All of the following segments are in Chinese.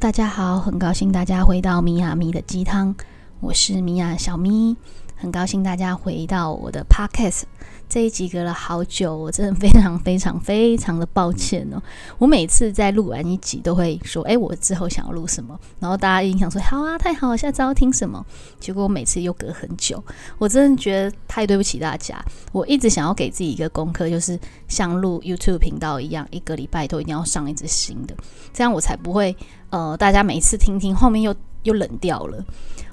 大家好，很高兴大家回到米娅咪的鸡汤，我是米娅小咪，很高兴大家回到我的 Podcast。这一集隔了好久，我真的非常非常非常的抱歉哦。我每次在录完一集都会说，哎，我之后想要录什么，然后大家印象说，好啊，太好了，下次要听什么？结果我每次又隔很久，我真的觉得太对不起大家。我一直想要给自己一个功课，就是像录 YouTube 频道一样，一个礼拜都一定要上一支新的，这样我才不会，呃，大家每次听听后面又又冷掉了。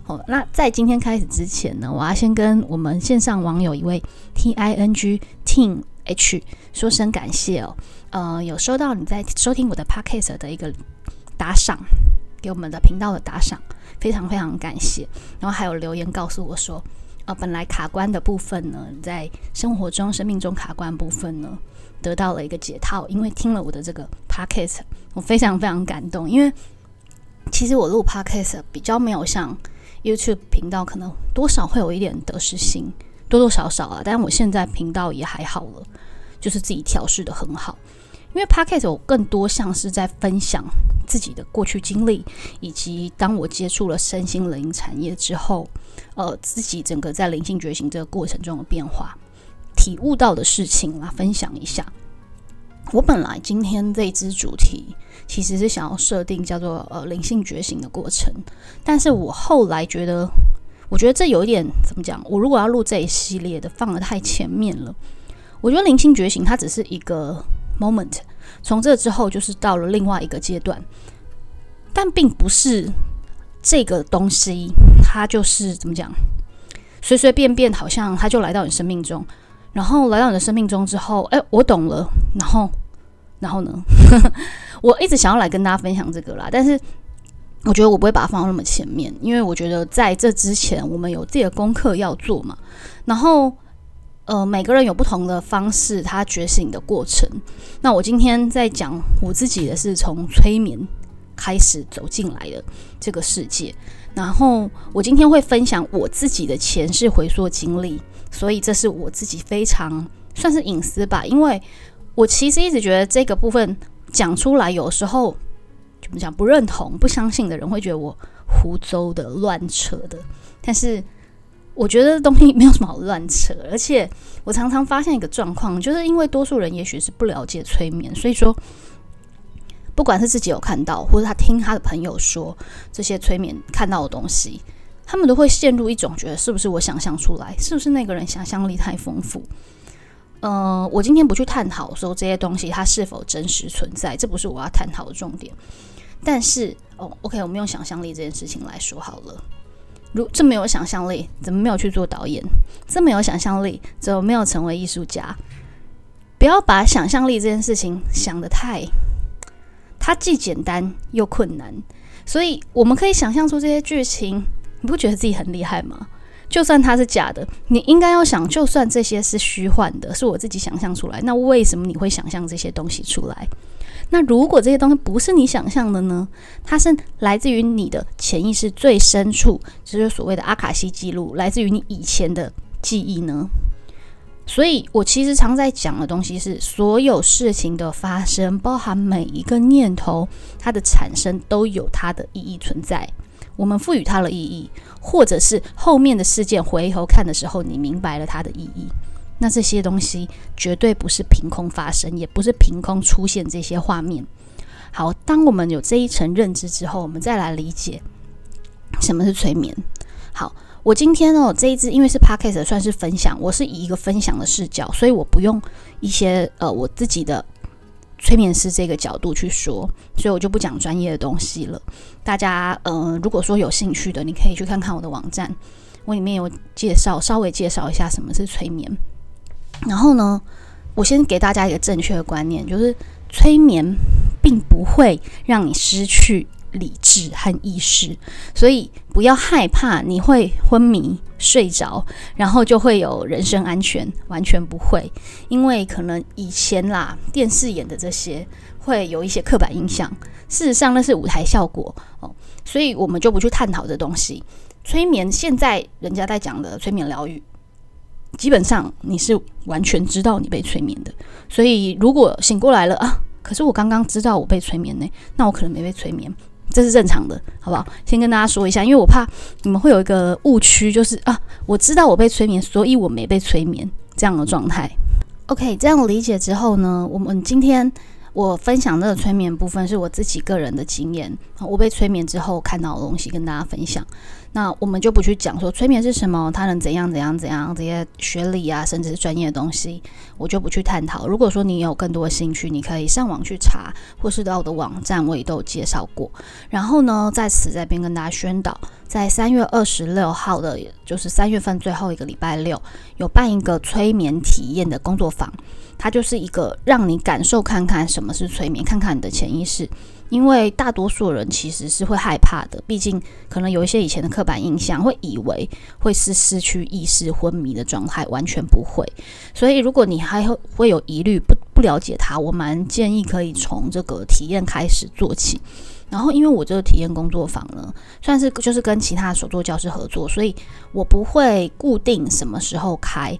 哦，那在今天开始之前呢，我要先跟我们线上网友一位 T I N G Ting H 说声感谢哦。呃，有收到你在收听我的 Podcast 的一个打赏，给我们的频道的打赏，非常非常感谢。然后还有留言告诉我说，呃，本来卡关的部分呢，在生活中、生命中卡关部分呢，得到了一个解套，因为听了我的这个 Podcast，我非常非常感动。因为其实我录 Podcast 比较没有像 YouTube 频道可能多少会有一点得失心，多多少少啊。但我现在频道也还好了，就是自己调试的很好。因为 Podcast 我更多像是在分享自己的过去经历，以及当我接触了身心灵产业之后，呃，自己整个在灵性觉醒这个过程中的变化，体悟到的事情来分享一下。我本来今天这支主题。其实是想要设定叫做呃灵性觉醒的过程，但是我后来觉得，我觉得这有一点怎么讲？我如果要录这一系列的，放的太前面了。我觉得灵性觉醒它只是一个 moment，从这之后就是到了另外一个阶段，但并不是这个东西，它就是怎么讲？随随便便好像它就来到你生命中，然后来到你的生命中之后，哎，我懂了，然后。然后呢，我一直想要来跟大家分享这个啦，但是我觉得我不会把它放到那么前面，因为我觉得在这之前，我们有自己的功课要做嘛。然后，呃，每个人有不同的方式，他觉醒的过程。那我今天在讲我自己的是从催眠开始走进来的这个世界，然后我今天会分享我自己的前世回溯经历，所以这是我自己非常算是隐私吧，因为。我其实一直觉得这个部分讲出来，有时候怎么讲不认同、不相信的人会觉得我胡诌的、乱扯的。但是我觉得东西没有什么好乱扯，而且我常常发现一个状况，就是因为多数人也许是不了解催眠，所以说不管是自己有看到，或者他听他的朋友说这些催眠看到的东西，他们都会陷入一种觉得是不是我想象出来，是不是那个人想象力太丰富。呃，我今天不去探讨说这些东西它是否真实存在，这不是我要探讨的重点。但是哦，OK，我们用想象力这件事情来说好了。如这么有想象力，怎么没有去做导演？这么有想象力，怎么没有成为艺术家？不要把想象力这件事情想得太，它既简单又困难。所以我们可以想象出这些剧情，你不觉得自己很厉害吗？就算它是假的，你应该要想，就算这些是虚幻的，是我自己想象出来，那为什么你会想象这些东西出来？那如果这些东西不是你想象的呢？它是来自于你的潜意识最深处，就是所谓的阿卡西记录，来自于你以前的记忆呢？所以我其实常在讲的东西是，所有事情的发生，包含每一个念头，它的产生都有它的意义存在。我们赋予它的意义，或者是后面的事件回头看的时候，你明白了它的意义。那这些东西绝对不是凭空发生，也不是凭空出现这些画面。好，当我们有这一层认知之后，我们再来理解什么是催眠。好，我今天哦这一支因为是 podcast 算是分享，我是以一个分享的视角，所以我不用一些呃我自己的。催眠师这个角度去说，所以我就不讲专业的东西了。大家，嗯，如果说有兴趣的，你可以去看看我的网站，我里面有介绍，稍微介绍一下什么是催眠。然后呢，我先给大家一个正确的观念，就是催眠并不会让你失去。理智和意识，所以不要害怕你会昏迷睡着，然后就会有人身安全，完全不会，因为可能以前啦电视演的这些会有一些刻板印象，事实上那是舞台效果哦，所以我们就不去探讨这东西。催眠现在人家在讲的催眠疗愈，基本上你是完全知道你被催眠的，所以如果醒过来了啊，可是我刚刚知道我被催眠呢，那我可能没被催眠。这是正常的，好不好？先跟大家说一下，因为我怕你们会有一个误区，就是啊，我知道我被催眠，所以我没被催眠这样的状态。OK，这样理解之后呢，我们今天。我分享这个催眠部分是我自己个人的经验，我被催眠之后看到的东西跟大家分享。那我们就不去讲说催眠是什么，它能怎样怎样怎样这些学理啊，甚至是专业的东西，我就不去探讨。如果说你有更多的兴趣，你可以上网去查，或是到我的网站，我也都有介绍过。然后呢，在此这边跟大家宣导，在三月二十六号的，就是三月份最后一个礼拜六，有办一个催眠体验的工作坊。它就是一个让你感受看看什么是催眠，看看你的潜意识。因为大多数人其实是会害怕的，毕竟可能有一些以前的刻板印象，会以为会是失去意识、昏迷的状态，完全不会。所以如果你还会有疑虑，不不了解它，我蛮建议可以从这个体验开始做起。然后，因为我这个体验工作坊呢，算是就是跟其他手作教师合作，所以我不会固定什么时候开。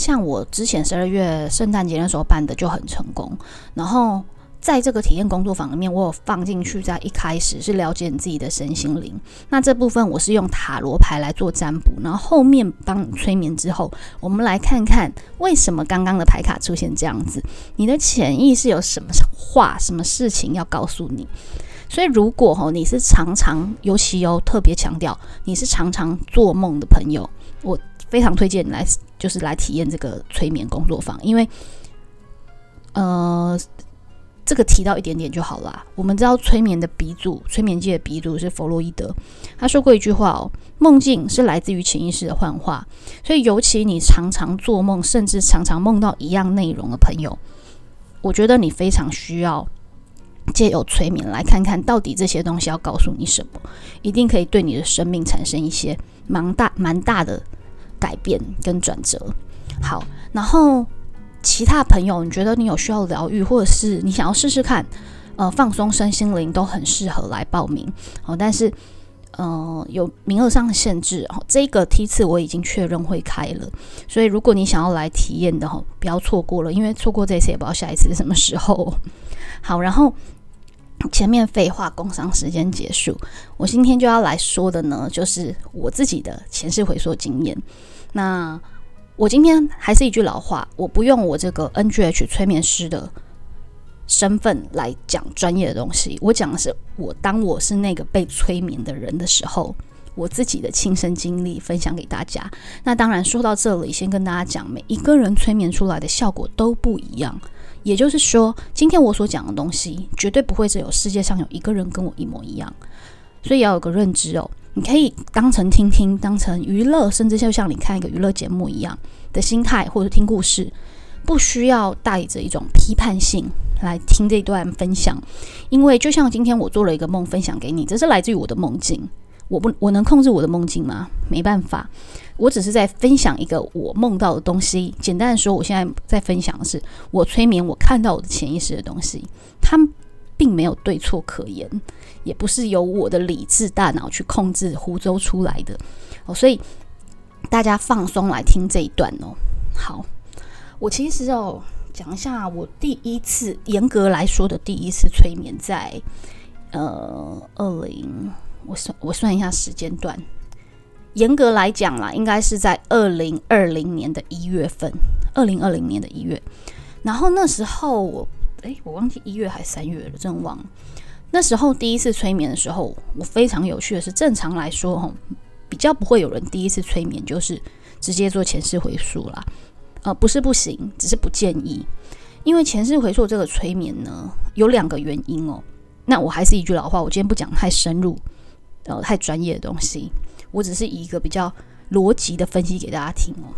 像我之前十二月圣诞节那时候办的就很成功，然后在这个体验工作坊里面，我有放进去，在一开始是了解你自己的身心灵。那这部分我是用塔罗牌来做占卜，然后后面帮你催眠之后，我们来看看为什么刚刚的牌卡出现这样子，你的潜意识有什么话、什么事情要告诉你。所以如果吼你是常常，尤其有特别强调你是常常做梦的朋友，我。非常推荐你来，就是来体验这个催眠工作坊，因为，呃，这个提到一点点就好啦。我们知道催眠的鼻祖，催眠界的鼻祖是弗洛伊德，他说过一句话哦：梦境是来自于潜意识的幻化。所以，尤其你常常做梦，甚至常常梦到一样内容的朋友，我觉得你非常需要借由催眠来看看到底这些东西要告诉你什么，一定可以对你的生命产生一些蛮大蛮大的。改变跟转折，好，然后其他朋友，你觉得你有需要疗愈，或者是你想要试试看，呃，放松身心灵，都很适合来报名哦。但是，呃，有名额上的限制哦。这个梯次我已经确认会开了，所以如果你想要来体验的哈，不要错过了，因为错过这次也不知道下一次是什么时候。好，然后前面废话工商时间结束，我今天就要来说的呢，就是我自己的前世回溯经验。那我今天还是一句老话，我不用我这个 NGH 催眠师的身份来讲专业的东西，我讲的是我当我是那个被催眠的人的时候，我自己的亲身经历分享给大家。那当然说到这里，先跟大家讲，每一个人催眠出来的效果都不一样，也就是说，今天我所讲的东西绝对不会只有世界上有一个人跟我一模一样，所以要有个认知哦。你可以当成听听，当成娱乐，甚至就像你看一个娱乐节目一样的心态，或者听故事，不需要带着一种批判性来听这段分享。因为就像今天我做了一个梦分享给你，这是来自于我的梦境。我不，我能控制我的梦境吗？没办法，我只是在分享一个我梦到的东西。简单的说，我现在在分享的是我催眠我看到我的潜意识的东西。它并没有对错可言。也不是由我的理智大脑去控制胡诌出来的哦，所以大家放松来听这一段哦。好，我其实哦讲一下我第一次严格来说的第一次催眠，在呃二零，我算我算一下时间段，严格来讲啦，应该是在二零二零年的一月份，二零二零年的一月。然后那时候我哎，我忘记一月还是三月了，真忘了。那时候第一次催眠的时候，我非常有趣的是，正常来说，哈，比较不会有人第一次催眠就是直接做前世回溯啦。呃，不是不行，只是不建议，因为前世回溯这个催眠呢，有两个原因哦。那我还是一句老话，我今天不讲太深入，呃，太专业的东西，我只是一个比较逻辑的分析给大家听哦。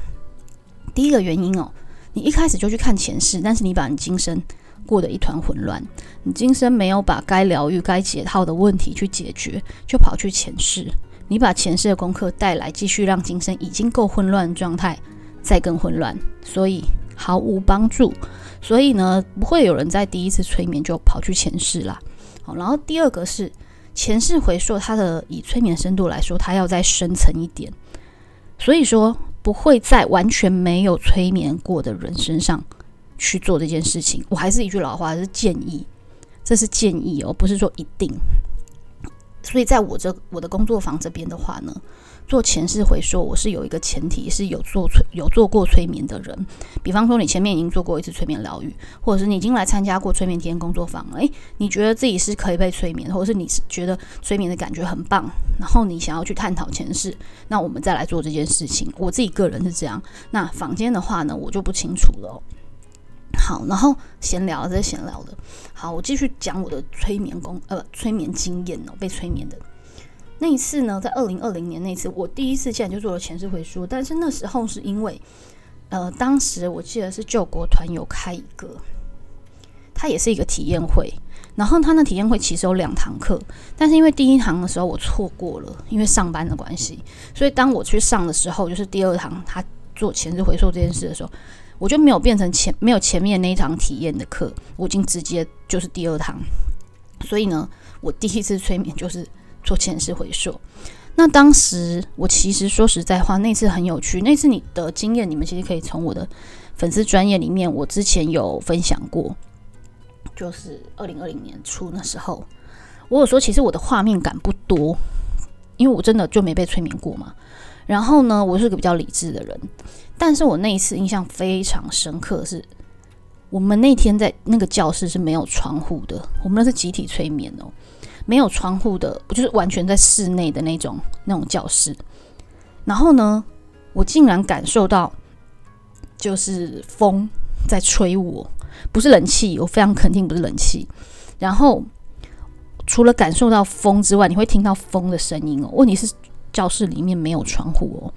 第一个原因哦，你一开始就去看前世，但是你把你今生。过得一团混乱，你今生没有把该疗愈、该解套的问题去解决，就跑去前世，你把前世的功课带来，继续让今生已经够混乱的状态再更混乱，所以毫无帮助。所以呢，不会有人在第一次催眠就跑去前世啦。好，然后第二个是前世回溯，它的以催眠深度来说，它要再深层一点，所以说不会在完全没有催眠过的人身上。去做这件事情，我还是一句老话，是建议，这是建议哦，不是说一定。所以在我这我的工作坊这边的话呢。做前世回溯，我是有一个前提，是有做催有做过催眠的人。比方说，你前面已经做过一次催眠疗愈，或者是你已经来参加过催眠体验工作坊，诶，你觉得自己是可以被催眠，或者是你是觉得催眠的感觉很棒，然后你想要去探讨前世，那我们再来做这件事情。我自己个人是这样。那坊间的话呢，我就不清楚了。好，然后闲聊，这闲聊的。好，我继续讲我的催眠工呃催眠经验哦，被催眠的。那一次呢，在二零二零年那次，我第一次竟然就做了前世回溯。但是那时候是因为，呃，当时我记得是救国团有开一个，它也是一个体验会。然后他那体验会其实有两堂课，但是因为第一堂的时候我错过了，因为上班的关系，所以当我去上的时候，就是第二堂他做前世回溯这件事的时候，我就没有变成前没有前面那一堂体验的课，我已经直接就是第二堂。所以呢，我第一次催眠就是。做前世回溯，那当时我其实说实在话，那次很有趣。那次你的经验，你们其实可以从我的粉丝专业里面，我之前有分享过，就是二零二零年初那时候，我有说，其实我的画面感不多，因为我真的就没被催眠过嘛。然后呢，我是个比较理智的人，但是我那一次印象非常深刻，是我们那天在那个教室是没有窗户的，我们那是集体催眠哦。没有窗户的，不就是完全在室内的那种那种教室。然后呢，我竟然感受到就是风在吹我，不是冷气，我非常肯定不是冷气。然后除了感受到风之外，你会听到风的声音哦。问题是教室里面没有窗户哦。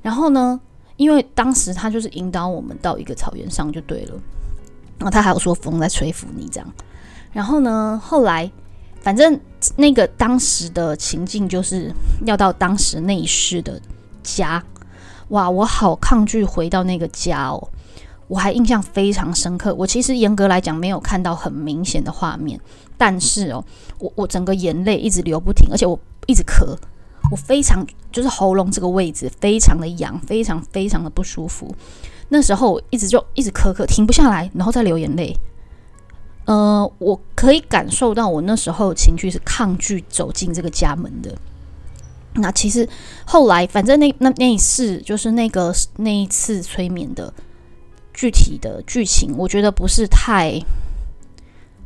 然后呢，因为当时他就是引导我们到一个草原上就对了。然后他还有说风在吹拂你这样。然后呢，后来。反正那个当时的情境就是要到当时那一世的家，哇，我好抗拒回到那个家哦，我还印象非常深刻。我其实严格来讲没有看到很明显的画面，但是哦，我我整个眼泪一直流不停，而且我一直咳，我非常就是喉咙这个位置非常的痒，非常非常的不舒服。那时候一直就一直咳咳停不下来，然后再流眼泪。呃，我可以感受到我那时候情绪是抗拒走进这个家门的。那其实后来，反正那那那一次就是那个那一次催眠的具体的剧情，我觉得不是太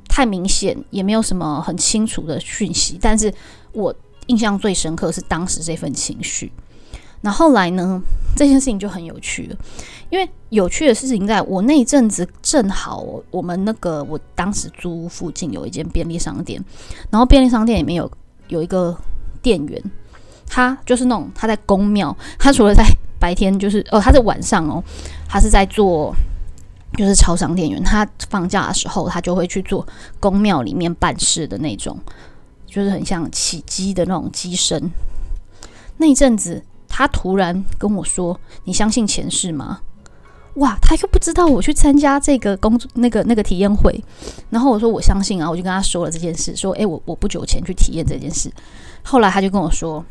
太明显，也没有什么很清楚的讯息。但是我印象最深刻是当时这份情绪。那后来呢？这件事情就很有趣了，因为有趣的事情在我那一阵子正好我们那个我当时租屋附近有一间便利商店，然后便利商店里面有有一个店员，他就是那种他在公庙，他除了在白天就是哦，他在晚上哦，他是在做就是超商店员，他放假的时候他就会去做公庙里面办事的那种，就是很像起鸡的那种鸡声，那一阵子。他突然跟我说：“你相信前世吗？”哇，他又不知道我去参加这个工作那个那个体验会，然后我说我相信啊，我就跟他说了这件事，说：“诶，我我不久前去体验这件事。”后来他就跟我说，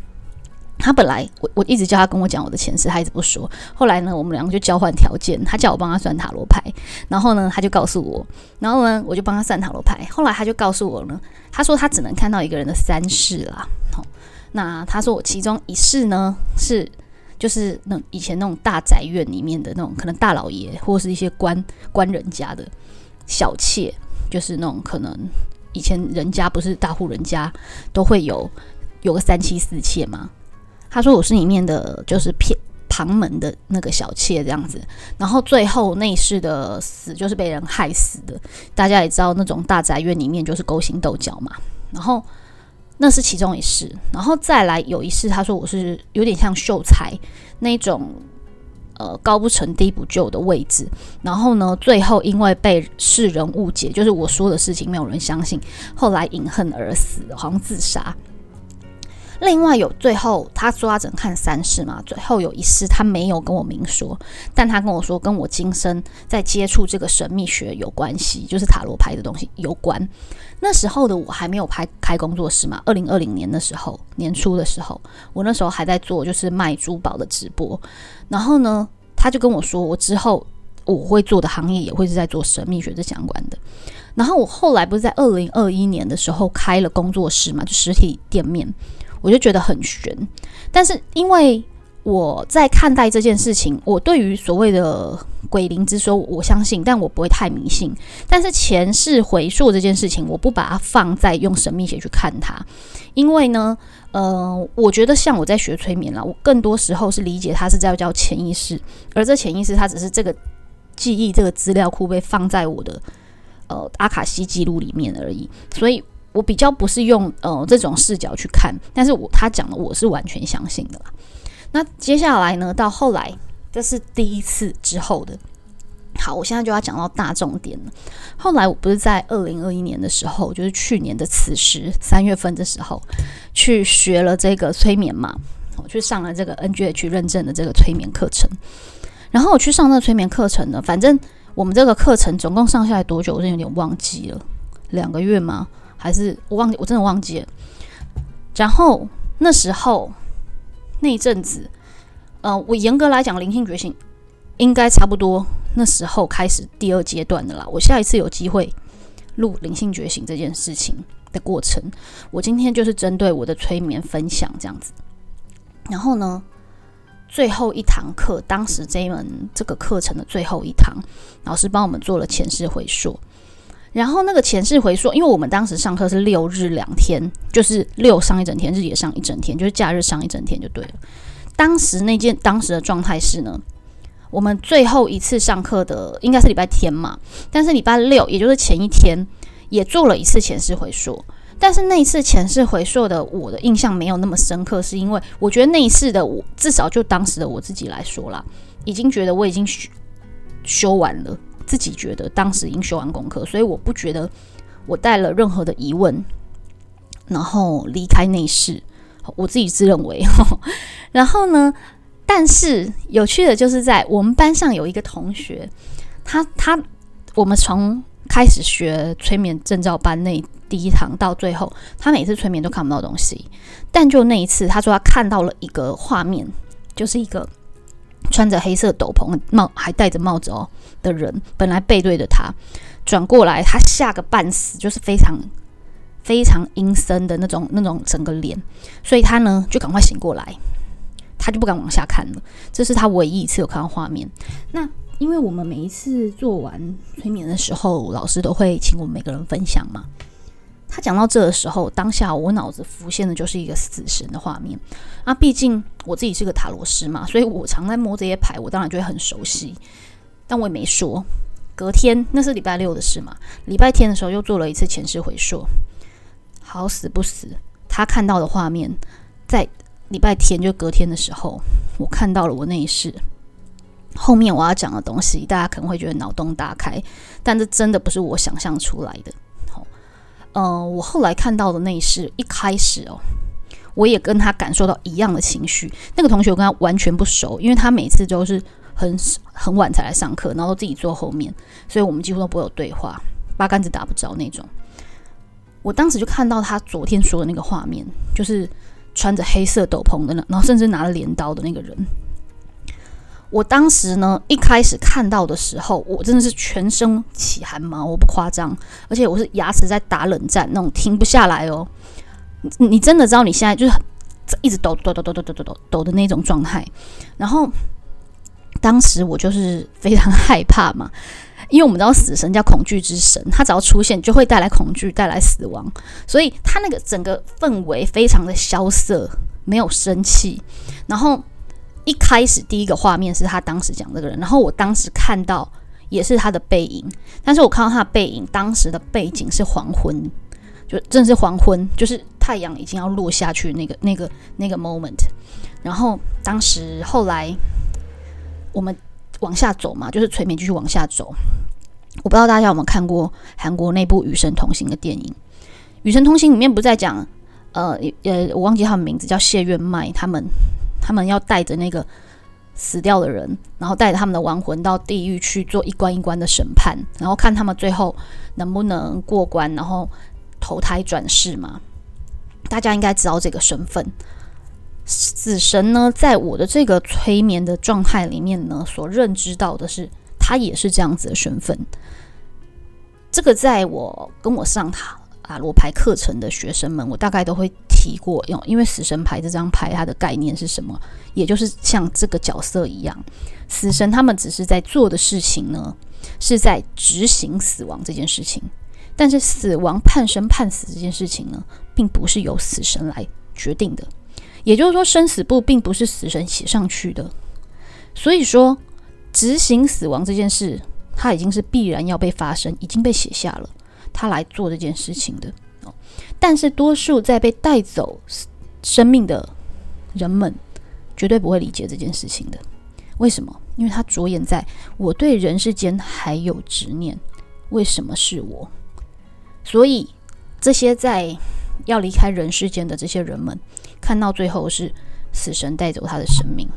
他本来我我一直叫他跟我讲我的前世，他一直不说。后来呢，我们两个就交换条件，他叫我帮他算塔罗牌，然后呢，他就告诉我，然后呢，我就帮他算塔罗牌。后来他就告诉我呢，他说他只能看到一个人的三世啦。好。那他说我其中一世呢是就是那以前那种大宅院里面的那种可能大老爷或是一些官官人家的小妾，就是那种可能以前人家不是大户人家都会有有个三妻四妾嘛。他说我是里面的就是偏旁门的那个小妾这样子，然后最后那世的死就是被人害死的。大家也知道那种大宅院里面就是勾心斗角嘛，然后。那是其中一世，然后再来有一世，他说我是有点像秀才那种，呃，高不成低不就的位置。然后呢，最后因为被世人误解，就是我说的事情没有人相信，后来饮恨而死，好像自杀。另外有最后他说他只能看三世嘛，最后有一世他没有跟我明说，但他跟我说跟我今生在接触这个神秘学有关系，就是塔罗牌的东西有关。那时候的我还没有拍开工作室嘛，二零二零年的时候年初的时候，我那时候还在做就是卖珠宝的直播。然后呢，他就跟我说，我之后我会做的行业也会是在做神秘学这相关的。然后我后来不是在二零二一年的时候开了工作室嘛，就实体店面，我就觉得很悬。但是因为我在看待这件事情，我对于所谓的鬼灵之说，我相信，但我不会太迷信。但是前世回溯这件事情，我不把它放在用神秘学去看它，因为呢，呃，我觉得像我在学催眠啦，我更多时候是理解它是在叫潜意识，而这潜意识它只是这个记忆这个资料库被放在我的。呃，阿卡西记录里面而已，所以我比较不是用呃这种视角去看，但是我他讲的我是完全相信的啦。那接下来呢，到后来这是第一次之后的，好，我现在就要讲到大重点了。后来我不是在二零二一年的时候，就是去年的此时三月份的时候，去学了这个催眠嘛，我去上了这个 NGH 认证的这个催眠课程，然后我去上那个催眠课程呢，反正。我们这个课程总共上下来多久？我真有点忘记了，两个月吗？还是我忘记？我真的忘记了。然后那时候那一阵子，呃，我严格来讲，灵性觉醒应该差不多那时候开始第二阶段的啦。我下一次有机会录灵性觉醒这件事情的过程，我今天就是针对我的催眠分享这样子。然后呢？最后一堂课，当时这一门这个课程的最后一堂，老师帮我们做了前世回溯。然后那个前世回溯，因为我们当时上课是六日两天，就是六上一整天，日也上一整天，就是假日上一整天就对了。当时那件当时的状态是呢，我们最后一次上课的应该是礼拜天嘛，但是礼拜六，也就是前一天，也做了一次前世回溯。但是那一次前世回溯的我的印象没有那么深刻，是因为我觉得那一次的我，至少就当时的我自己来说啦，已经觉得我已经修修完了，自己觉得当时已经修完功课，所以我不觉得我带了任何的疑问，然后离开内室，我自己自认为。然后呢，但是有趣的就是在我们班上有一个同学，他他我们从开始学催眠证照班那。第一堂到最后，他每次催眠都看不到东西，但就那一次，他说他看到了一个画面，就是一个穿着黑色斗篷、帽还戴着帽子哦的人，本来背对着他，转过来，他吓个半死，就是非常非常阴森的那种那种整个脸，所以他呢就赶快醒过来，他就不敢往下看了。这是他唯一一次有看到画面。那因为我们每一次做完催眠的时候，老师都会请我们每个人分享嘛。他讲到这的时候，当下我脑子浮现的就是一个死神的画面。啊，毕竟我自己是个塔罗师嘛，所以我常在摸这些牌，我当然就会很熟悉。但我也没说。隔天那是礼拜六的事嘛，礼拜天的时候又做了一次前世回溯。好死不死，他看到的画面，在礼拜天就隔天的时候，我看到了我那一世。后面我要讲的东西，大家可能会觉得脑洞大开，但这真的不是我想象出来的。嗯，我后来看到的那是一开始哦，我也跟他感受到一样的情绪。那个同学我跟他完全不熟，因为他每次都是很很晚才来上课，然后都自己坐后面，所以我们几乎都不会有对话，八竿子打不着那种。我当时就看到他昨天说的那个画面，就是穿着黑色斗篷的，然后甚至拿了镰刀的那个人。我当时呢，一开始看到的时候，我真的是全身起汗毛，我不夸张，而且我是牙齿在打冷战，那种停不下来哦。你你真的知道你现在就是一直抖抖抖抖抖抖抖抖抖的那种状态。然后当时我就是非常害怕嘛，因为我们知道死神叫恐惧之神，他只要出现就会带来恐惧，带来死亡，所以他那个整个氛围非常的萧瑟，没有生气，然后。一开始第一个画面是他当时讲这个人，然后我当时看到也是他的背影，但是我看到他的背影，当时的背景是黄昏，就正是黄昏，就是太阳已经要落下去那个那个那个 moment。然后当时后来我们往下走嘛，就是催眠继续往下走。我不知道大家有没有看过韩国那部《与神同行》的电影，《与神同行》里面不在讲，呃呃，我忘记他们名字叫谢月麦他们。他们要带着那个死掉的人，然后带着他们的亡魂到地狱去做一关一关的审判，然后看他们最后能不能过关，然后投胎转世嘛。大家应该知道这个身份。死神呢，在我的这个催眠的状态里面呢，所认知到的是，他也是这样子的身份。这个在我跟我上塔啊罗牌课程的学生们，我大概都会提过，用因为死神牌这张牌它的概念是什么？也就是像这个角色一样，死神他们只是在做的事情呢，是在执行死亡这件事情。但是死亡判生判死这件事情呢，并不是由死神来决定的。也就是说，生死簿并不是死神写上去的。所以说，执行死亡这件事，它已经是必然要被发生，已经被写下了，他来做这件事情的。但是多数在被带走生命的人们，绝对不会理解这件事情的。为什么？因为他着眼在我对人世间还有执念，为什么是我？所以，这些在要离开人世间的这些人们，看到最后是死神带走他的生命。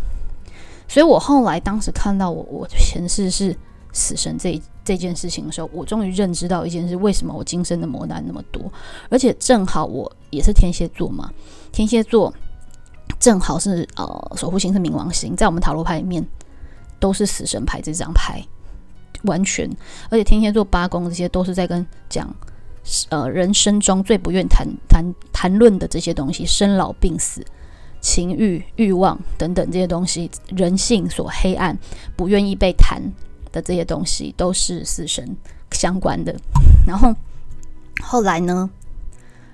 所以我后来当时看到我我前世是死神这这件事情的时候，我终于认知到一件事：为什么我今生的磨难那么多？而且正好我也是天蝎座嘛，天蝎座正好是呃守护星是冥王星，在我们塔罗牌里面都是死神牌这张牌，完全而且天蝎座八宫这些都是在跟讲。呃，人生中最不愿谈谈谈论的这些东西，生老病死、情欲、欲望等等这些东西，人性所黑暗、不愿意被谈的这些东西，都是死神相关的。然后后来呢，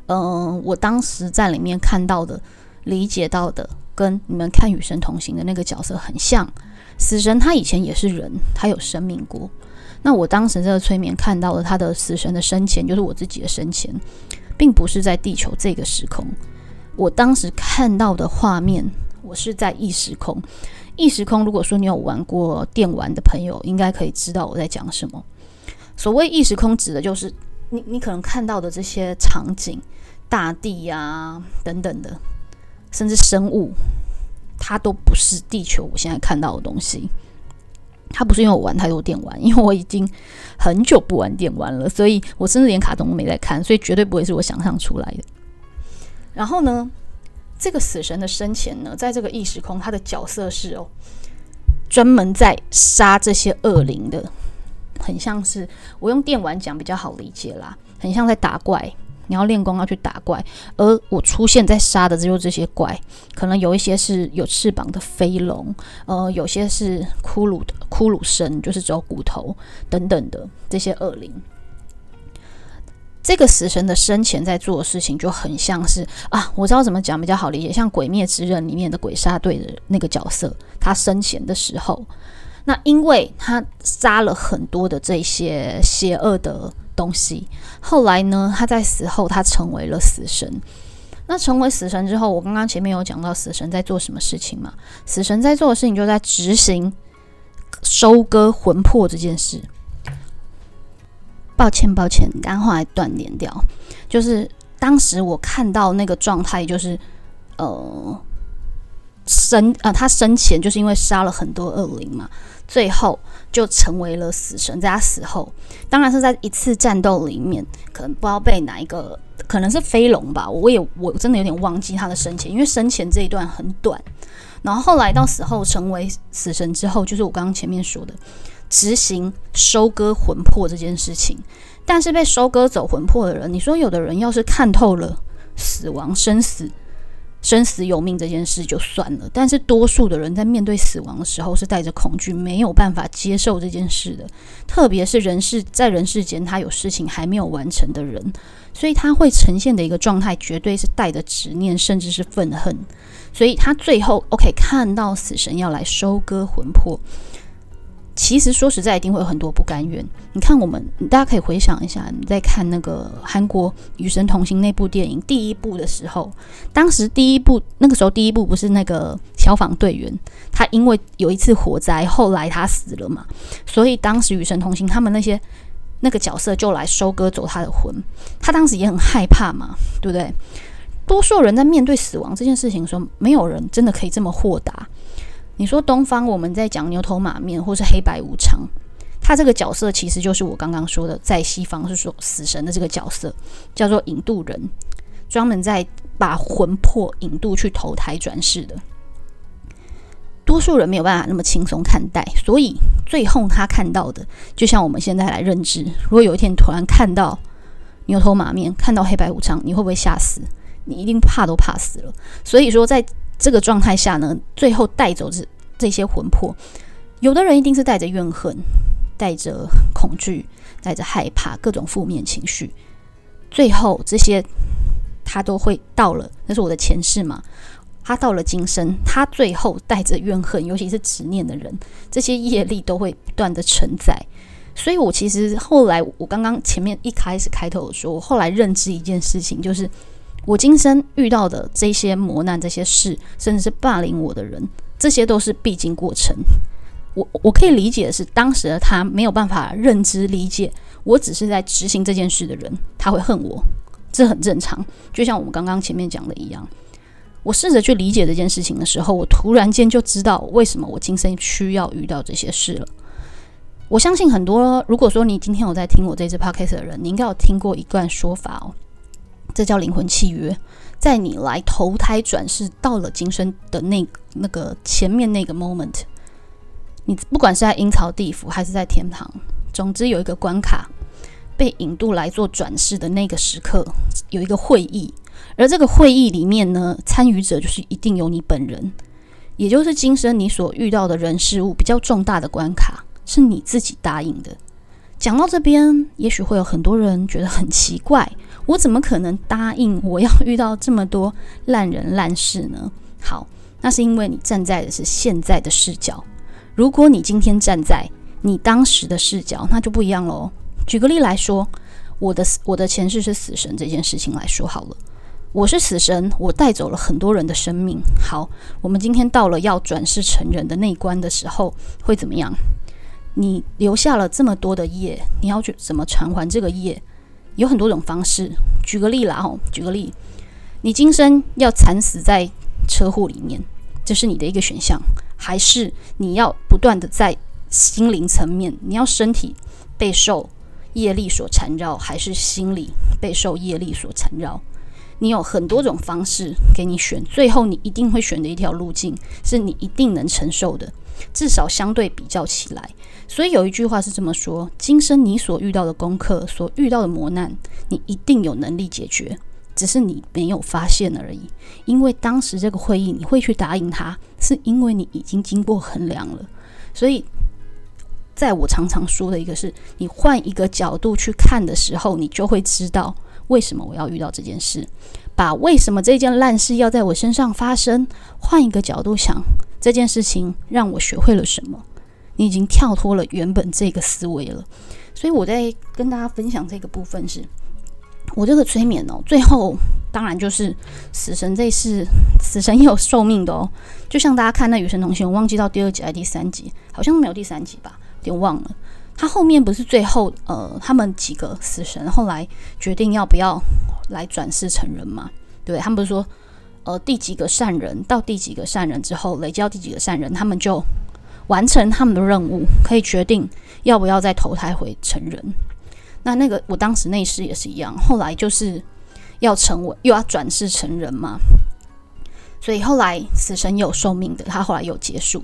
嗯，我当时在里面看到的、理解到的，跟你们看《与神同行》的那个角色很像。死神他以前也是人，他有生命过。那我当时这个催眠看到了他的死神的生前，就是我自己的生前，并不是在地球这个时空。我当时看到的画面，我是在异时空。异时空，如果说你有玩过电玩的朋友，应该可以知道我在讲什么。所谓异时空，指的就是你你可能看到的这些场景、大地呀等等的，甚至生物，它都不是地球我现在看到的东西。它不是因为我玩太多电玩，因为我已经很久不玩电玩了，所以我甚至连卡通都没在看，所以绝对不会是我想象出来的。然后呢，这个死神的生前呢，在这个异时空，他的角色是哦，专门在杀这些恶灵的，很像是我用电玩讲比较好理解啦，很像在打怪。你要练功要去打怪，而我出现在杀的只有这些怪，可能有一些是有翅膀的飞龙，呃，有些是骷髅的骷髅身，就是只有骨头等等的这些恶灵。这个死神的生前在做的事情就很像是啊，我知道怎么讲比较好理解，像《鬼灭之刃》里面的鬼杀队的那个角色，他生前的时候，那因为他杀了很多的这些邪恶的。东西，后来呢？他在死后，他成为了死神。那成为死神之后，我刚刚前面有讲到死神在做什么事情嘛？死神在做的事情就在执行收割魂魄这件事。抱歉，抱歉，刚后来断连掉。就是当时我看到那个状态，就是呃生啊，他生前就是因为杀了很多恶灵嘛。最后就成为了死神，在他死后，当然是在一次战斗里面，可能不知道被哪一个，可能是飞龙吧，我也我真的有点忘记他的生前，因为生前这一段很短。然后后来到死后成为死神之后，就是我刚刚前面说的执行收割魂魄这件事情。但是被收割走魂魄的人，你说有的人要是看透了死亡生死。生死有命这件事就算了，但是多数的人在面对死亡的时候是带着恐惧，没有办法接受这件事的。特别是人世在人世间，他有事情还没有完成的人，所以他会呈现的一个状态，绝对是带着执念，甚至是愤恨。所以他最后 OK 看到死神要来收割魂魄。其实说实在，一定会有很多不甘愿。你看，我们大家可以回想一下，你在看那个韩国《与神同行》那部电影第一部的时候，当时第一部那个时候第一部不是那个消防队员，他因为有一次火灾，后来他死了嘛，所以当时《与神同行》他们那些那个角色就来收割走他的魂，他当时也很害怕嘛，对不对？多数人在面对死亡这件事情的时候，没有人真的可以这么豁达。你说东方我们在讲牛头马面或是黑白无常，他这个角色其实就是我刚刚说的，在西方是说死神的这个角色叫做引渡人，专门在把魂魄引渡去投胎转世的。多数人没有办法那么轻松看待，所以最后他看到的，就像我们现在来认知，如果有一天突然看到牛头马面，看到黑白无常，你会不会吓死？你一定怕都怕死了。所以说，在这个状态下呢，最后带走这这些魂魄，有的人一定是带着怨恨，带着恐惧，带着害怕，各种负面情绪，最后这些他都会到了，那是我的前世嘛。他到了今生，他最后带着怨恨，尤其是执念的人，这些业力都会不断的承载。所以我其实后来，我刚刚前面一开始开头说，我后来认知一件事情，就是我今生遇到的这些磨难、这些事，甚至是霸凌我的人，这些都是必经过程。我我可以理解的是，当时的他没有办法认知理解，我只是在执行这件事的人，他会恨我，这很正常。就像我们刚刚前面讲的一样。我试着去理解这件事情的时候，我突然间就知道为什么我今生需要遇到这些事了。我相信很多，如果说你今天有在听我这支 podcast 的人，你应该有听过一段说法哦，这叫灵魂契约。在你来投胎转世到了今生的那那个前面那个 moment，你不管是在阴曹地府还是在天堂，总之有一个关卡被引渡来做转世的那个时刻，有一个会议。而这个会议里面呢，参与者就是一定有你本人，也就是今生你所遇到的人事物比较重大的关卡，是你自己答应的。讲到这边，也许会有很多人觉得很奇怪，我怎么可能答应我要遇到这么多烂人烂事呢？好，那是因为你站在的是现在的视角。如果你今天站在你当时的视角，那就不一样喽。举个例来说，我的我的前世是死神这件事情来说好了。我是死神，我带走了很多人的生命。好，我们今天到了要转世成人的那一关的时候，会怎么样？你留下了这么多的业，你要去怎么偿还这个业？有很多种方式。举个例啦，哦，举个例，你今生要惨死在车祸里面，这是你的一个选项；还是你要不断的在心灵层面，你要身体备受业力所缠绕，还是心理备受业力所缠绕？你有很多种方式给你选，最后你一定会选的一条路径是你一定能承受的，至少相对比较起来。所以有一句话是这么说：今生你所遇到的功课，所遇到的磨难，你一定有能力解决，只是你没有发现而已。因为当时这个会议你会去答应他，是因为你已经经过衡量了。所以，在我常常说的一个是，你换一个角度去看的时候，你就会知道。为什么我要遇到这件事？把为什么这件烂事要在我身上发生，换一个角度想，这件事情让我学会了什么？你已经跳脱了原本这个思维了。所以我在跟大家分享这个部分是，我这个催眠哦，最后当然就是死神这是死神也有寿命的哦。就像大家看那《与神同行》，我忘记到第二集还是第三集，好像没有第三集吧，有点忘了。他后面不是最后呃，他们几个死神后来决定要不要来转世成人嘛？对他们不是说呃第几个善人到第几个善人之后累积到第几个善人，他们就完成他们的任务，可以决定要不要再投胎回成人。那那个我当时那世也是一样，后来就是要成为又要转世成人嘛，所以后来死神有寿命的，他后来有结束。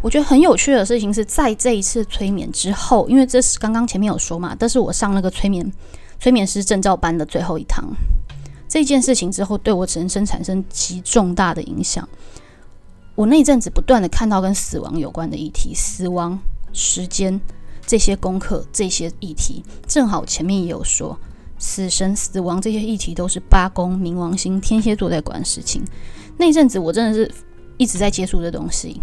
我觉得很有趣的事情是在这一次催眠之后，因为这是刚刚前面有说嘛，但是我上那个催眠催眠师证照班的最后一堂，这件事情之后对我人生产生极重大的影响。我那一阵子不断的看到跟死亡有关的议题，死亡、时间这些功课、这些议题，正好前面也有说，死神、死亡这些议题都是八宫、冥王星、天蝎座在管事情。那阵子我真的是一直在接触这东西。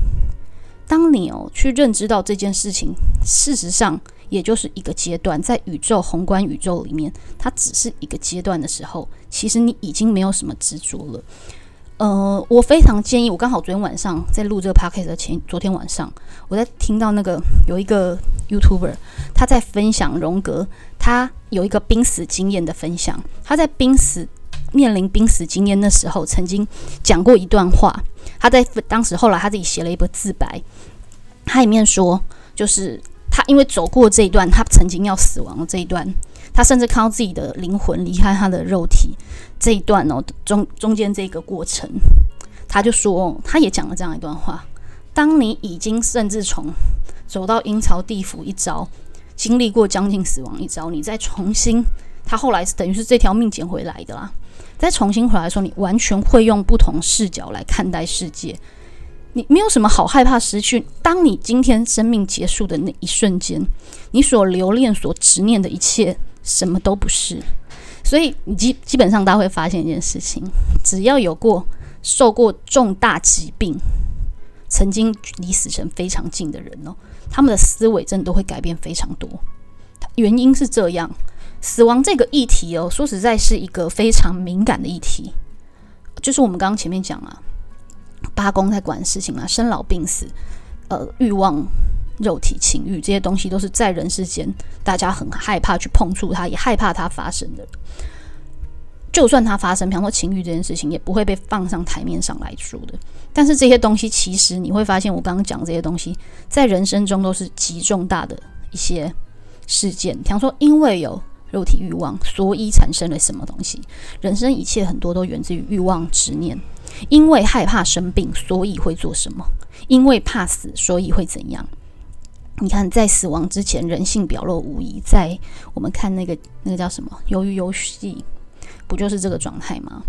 当你哦去认知到这件事情，事实上也就是一个阶段，在宇宙宏观宇宙里面，它只是一个阶段的时候，其实你已经没有什么执着了。呃，我非常建议，我刚好昨天晚上在录这个 podcast 的前，昨天晚上我在听到那个有一个 YouTuber 他在分享荣格，他有一个濒死经验的分享，他在濒死面临濒死经验的时候，曾经讲过一段话。他在当时后来他自己写了一本自白，他里面说，就是他因为走过这一段，他曾经要死亡的这一段，他甚至看到自己的灵魂离开他的肉体这一段哦，中中间这个过程，他就说，他也讲了这样一段话，当你已经甚至从走到阴曹地府一遭，经历过将近死亡一遭，你再重新，他后来是等于是这条命捡回来的啦。再重新回来说，你完全会用不同视角来看待世界。你没有什么好害怕失去。当你今天生命结束的那一瞬间，你所留恋、所执念的一切，什么都不是。所以，你基基本上大家会发现一件事情：只要有过受过重大疾病、曾经离死神非常近的人哦，他们的思维真的都会改变非常多。原因是这样。死亡这个议题哦，说实在是一个非常敏感的议题。就是我们刚刚前面讲啊，八公在管事情啊，生老病死，呃，欲望、肉体、情欲这些东西，都是在人世间大家很害怕去碰触它，也害怕它发生的。就算它发生，比方说情欲这件事情，也不会被放上台面上来说的。但是这些东西，其实你会发现，我刚刚讲这些东西，在人生中都是极重大的一些事件。比方说，因为有肉体欲望，所以产生了什么东西？人生一切很多都源自于欲望执念。因为害怕生病，所以会做什么？因为怕死，所以会怎样？你看，在死亡之前，人性表露无遗。在我们看那个那个叫什么《鱿鱼游戏》，不就是这个状态吗？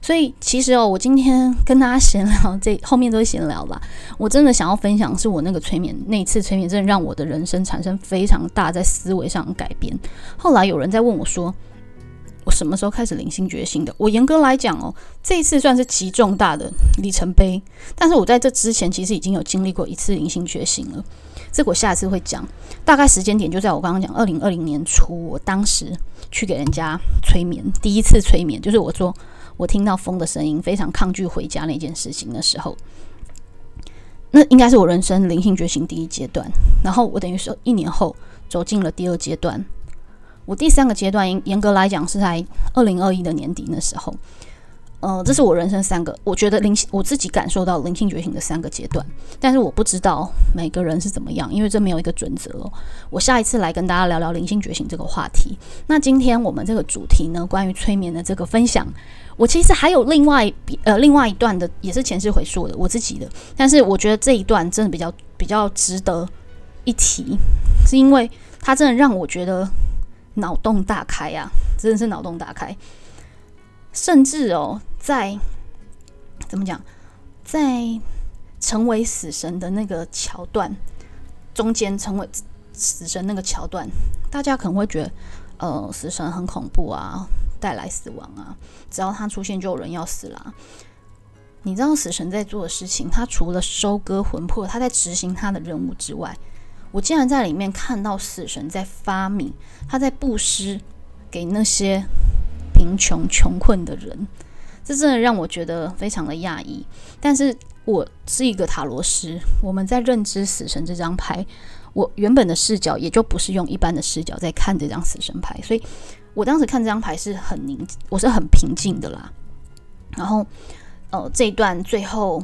所以其实哦，我今天跟大家闲聊，这后面都是闲聊吧。我真的想要分享，是我那个催眠那一次催眠，真的让我的人生产生非常大在思维上的改变。后来有人在问我说，我什么时候开始灵性觉醒的？我严格来讲哦，这一次算是极重大的里程碑。但是我在这之前其实已经有经历过一次灵性觉醒了，这个我下次会讲。大概时间点就在我刚刚讲二零二零年初，我当时去给人家催眠，第一次催眠就是我说。我听到风的声音，非常抗拒回家那件事情的时候，那应该是我人生灵性觉醒第一阶段。然后我等于说一年后走进了第二阶段。我第三个阶段严严格来讲是在二零二一的年底那时候。呃，这是我人生三个，我觉得灵性我自己感受到灵性觉醒的三个阶段，但是我不知道每个人是怎么样，因为这没有一个准则。我下一次来跟大家聊聊灵性觉醒这个话题。那今天我们这个主题呢，关于催眠的这个分享，我其实还有另外呃另外一段的，也是前世回溯的我自己的，但是我觉得这一段真的比较比较值得一提，是因为它真的让我觉得脑洞大开啊，真的是脑洞大开。甚至哦，在怎么讲，在成为死神的那个桥段中间，成为死神那个桥段，大家可能会觉得，呃，死神很恐怖啊，带来死亡啊，只要他出现就有人要死啦。你知道死神在做的事情，他除了收割魂魄，他在执行他的任务之外，我竟然在里面看到死神在发明，他在布施给那些。贫穷穷困的人，这真的让我觉得非常的讶异。但是我是一个塔罗师，我们在认知死神这张牌，我原本的视角也就不是用一般的视角在看这张死神牌，所以我当时看这张牌是很宁静，我是很平静的啦。然后，呃，这一段最后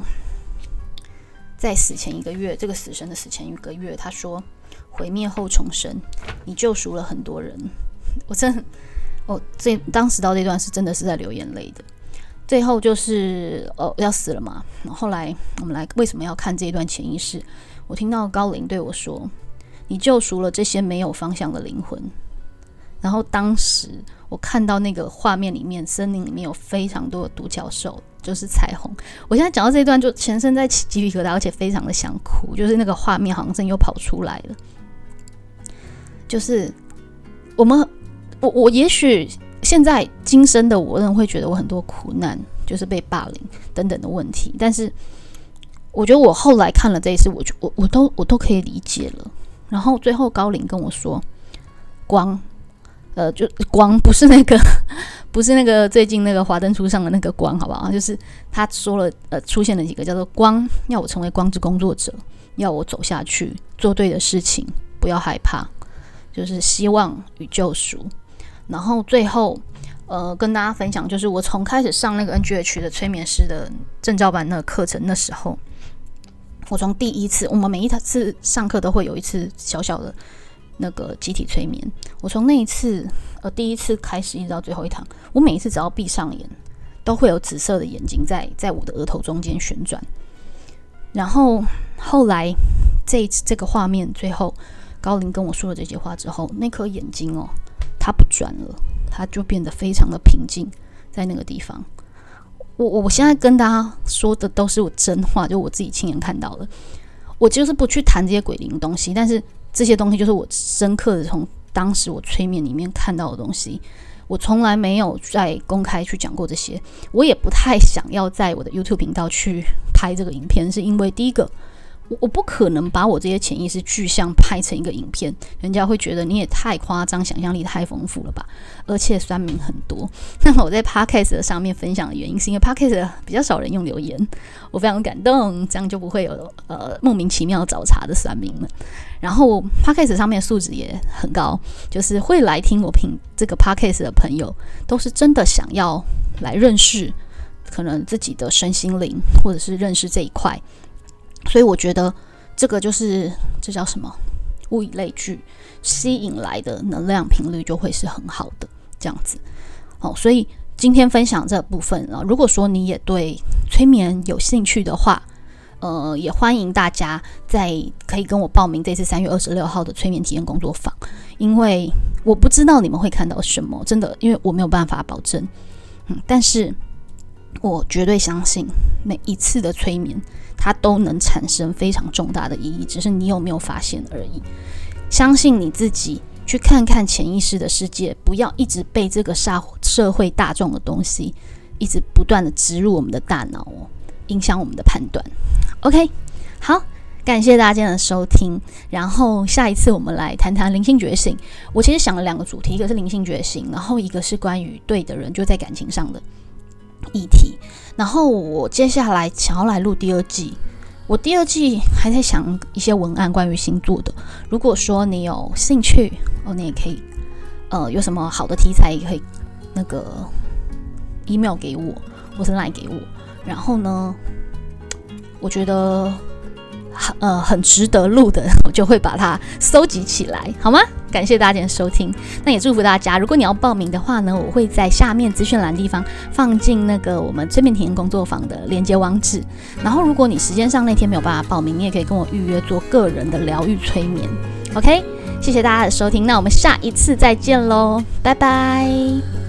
在死前一个月，这个死神的死前一个月，他说毁灭后重生，你救赎了很多人，我真。哦，这当时到这段是真的是在流眼泪的。最后就是哦要死了嘛。后来我们来为什么要看这一段潜意识？我听到高龄对我说：“你救赎了这些没有方向的灵魂。”然后当时我看到那个画面里面，森林里面有非常多的独角兽，就是彩虹。我现在讲到这一段，就全身在起鸡皮疙瘩，而且非常的想哭，就是那个画面好像真又跑出来了。就是我们。我我也许现在今生的我，仍会觉得我很多苦难，就是被霸凌等等的问题。但是我觉得我后来看了这一次，我就我我都我都可以理解了。然后最后高龄跟我说，光，呃，就光不是那个不是那个最近那个华灯初上的那个光，好不好？就是他说了，呃，出现了几个叫做光，要我成为光之工作者，要我走下去，做对的事情，不要害怕，就是希望与救赎。然后最后，呃，跟大家分享，就是我从开始上那个 NGH 的催眠师的证照班那个课程的时候，我从第一次，我们每一次上课都会有一次小小的那个集体催眠。我从那一次，呃，第一次开始一直到最后一堂，我每一次只要闭上眼，都会有紫色的眼睛在在我的额头中间旋转。然后后来这这个画面最后，高林跟我说了这些话之后，那颗眼睛哦，它不转了，它就变得非常的平静，在那个地方。我我现在跟大家说的都是我真话，就我自己亲眼看到的。我就是不去谈这些鬼灵东西，但是这些东西就是我深刻的从当时我催眠里面看到的东西。我从来没有在公开去讲过这些，我也不太想要在我的 YouTube 频道去拍这个影片，是因为第一个。我我不可能把我这些潜意识具象拍成一个影片，人家会觉得你也太夸张，想象力太丰富了吧？而且酸民很多。那么我在 Podcast 上面分享的原因，是因为 Podcast 比较少人用留言，我非常感动，这样就不会有呃莫名其妙找茬的酸民了。然后 Podcast 上面素质也很高，就是会来听我评这个 Podcast 的朋友，都是真的想要来认识可能自己的身心灵，或者是认识这一块。所以我觉得这个就是这叫什么物以类聚，吸引来的能量频率就会是很好的这样子。哦，所以今天分享这部分啊，如果说你也对催眠有兴趣的话，呃，也欢迎大家在可以跟我报名这次三月二十六号的催眠体验工作坊，因为我不知道你们会看到什么，真的，因为我没有办法保证。嗯，但是我绝对相信每一次的催眠。它都能产生非常重大的意义，只是你有没有发现而已。相信你自己，去看看潜意识的世界，不要一直被这个社社会大众的东西一直不断的植入我们的大脑哦，影响我们的判断。OK，好，感谢大家的收听。然后下一次我们来谈谈灵性觉醒。我其实想了两个主题，一个是灵性觉醒，然后一个是关于对的人就在感情上的。议题，然后我接下来想要来录第二季。我第二季还在想一些文案关于星座的。如果说你有兴趣哦，你也可以，呃，有什么好的题材也可以那个 email 给我，或是 line 给我。然后呢，我觉得很。呃，很值得录的，我就会把它收集起来，好吗？感谢大家今天收听，那也祝福大家。如果你要报名的话呢，我会在下面资讯栏地方放进那个我们催眠体验工作坊的连接网址。然后，如果你时间上那天没有办法报名，你也可以跟我预约做个人的疗愈催眠。OK，谢谢大家的收听，那我们下一次再见喽，拜拜。